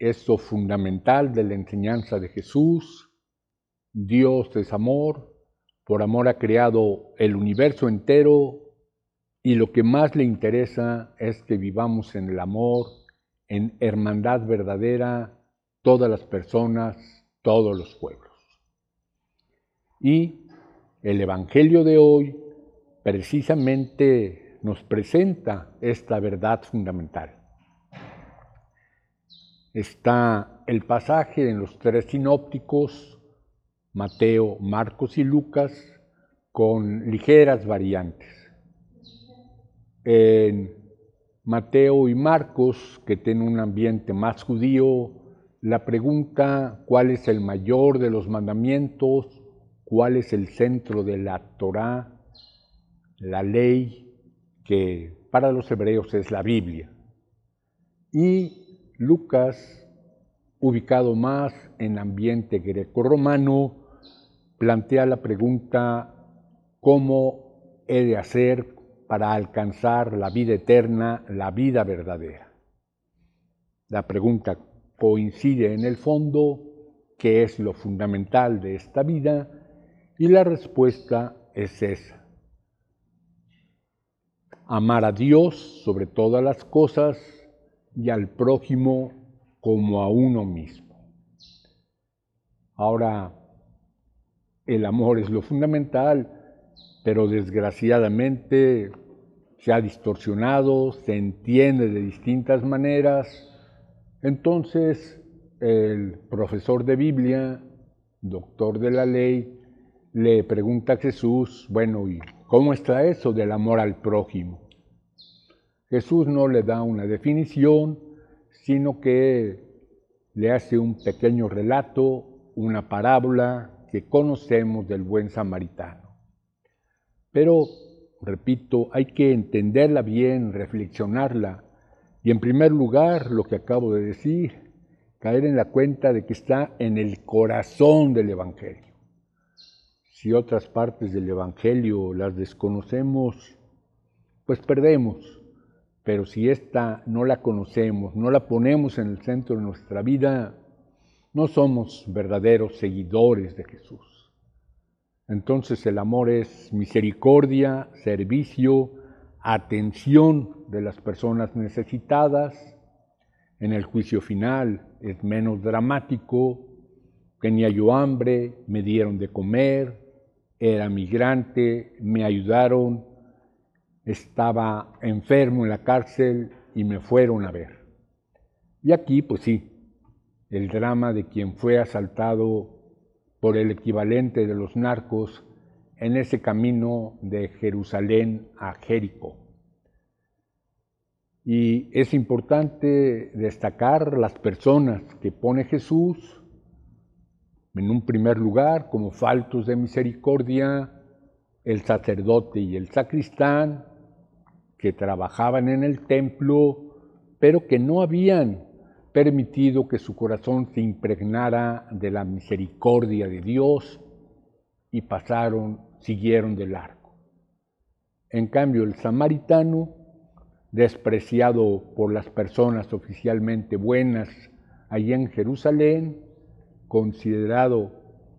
eso fundamental de la enseñanza de Jesús. Dios es amor, por amor ha creado el universo entero y lo que más le interesa es que vivamos en el amor, en hermandad verdadera, todas las personas, todos los pueblos. Y el Evangelio de hoy precisamente nos presenta esta verdad fundamental está el pasaje en los tres sinópticos, Mateo, Marcos y Lucas, con ligeras variantes. En Mateo y Marcos, que tienen un ambiente más judío, la pregunta cuál es el mayor de los mandamientos, cuál es el centro de la Torá, la ley, que para los hebreos es la Biblia. Y Lucas, ubicado más en ambiente greco-romano, plantea la pregunta cómo he de hacer para alcanzar la vida eterna, la vida verdadera. La pregunta coincide en el fondo, qué es lo fundamental de esta vida, y la respuesta es esa. Amar a Dios sobre todas las cosas y al prójimo como a uno mismo. Ahora, el amor es lo fundamental, pero desgraciadamente se ha distorsionado, se entiende de distintas maneras. Entonces, el profesor de Biblia, doctor de la ley, le pregunta a Jesús, bueno, ¿y cómo está eso del amor al prójimo? Jesús no le da una definición, sino que le hace un pequeño relato, una parábola que conocemos del buen samaritano. Pero, repito, hay que entenderla bien, reflexionarla, y en primer lugar, lo que acabo de decir, caer en la cuenta de que está en el corazón del Evangelio. Si otras partes del Evangelio las desconocemos, pues perdemos pero si esta no la conocemos, no la ponemos en el centro de nuestra vida, no somos verdaderos seguidores de Jesús. Entonces el amor es misericordia, servicio, atención de las personas necesitadas. En el juicio final es menos dramático. Tenía yo hambre, me dieron de comer, era migrante, me ayudaron, estaba enfermo en la cárcel y me fueron a ver. Y aquí, pues sí, el drama de quien fue asaltado por el equivalente de los narcos en ese camino de Jerusalén a Jericó. Y es importante destacar las personas que pone Jesús en un primer lugar como faltos de misericordia, el sacerdote y el sacristán, que trabajaban en el templo, pero que no habían permitido que su corazón se impregnara de la misericordia de Dios y pasaron, siguieron de largo. En cambio, el samaritano, despreciado por las personas oficialmente buenas allí en Jerusalén, considerado,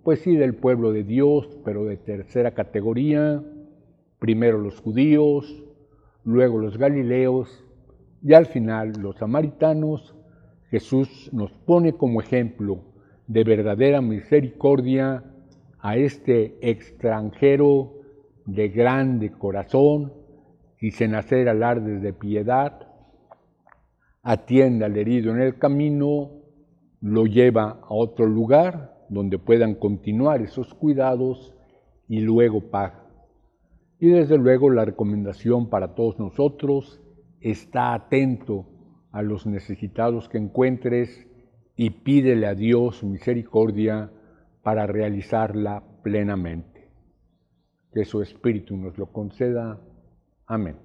pues sí, del pueblo de Dios, pero de tercera categoría, primero los judíos, luego los galileos y al final los samaritanos, Jesús nos pone como ejemplo de verdadera misericordia a este extranjero de grande corazón y sin hacer alardes de piedad, atiende al herido en el camino, lo lleva a otro lugar donde puedan continuar esos cuidados y luego paga y desde luego la recomendación para todos nosotros, está atento a los necesitados que encuentres y pídele a Dios misericordia para realizarla plenamente. Que su Espíritu nos lo conceda. Amén.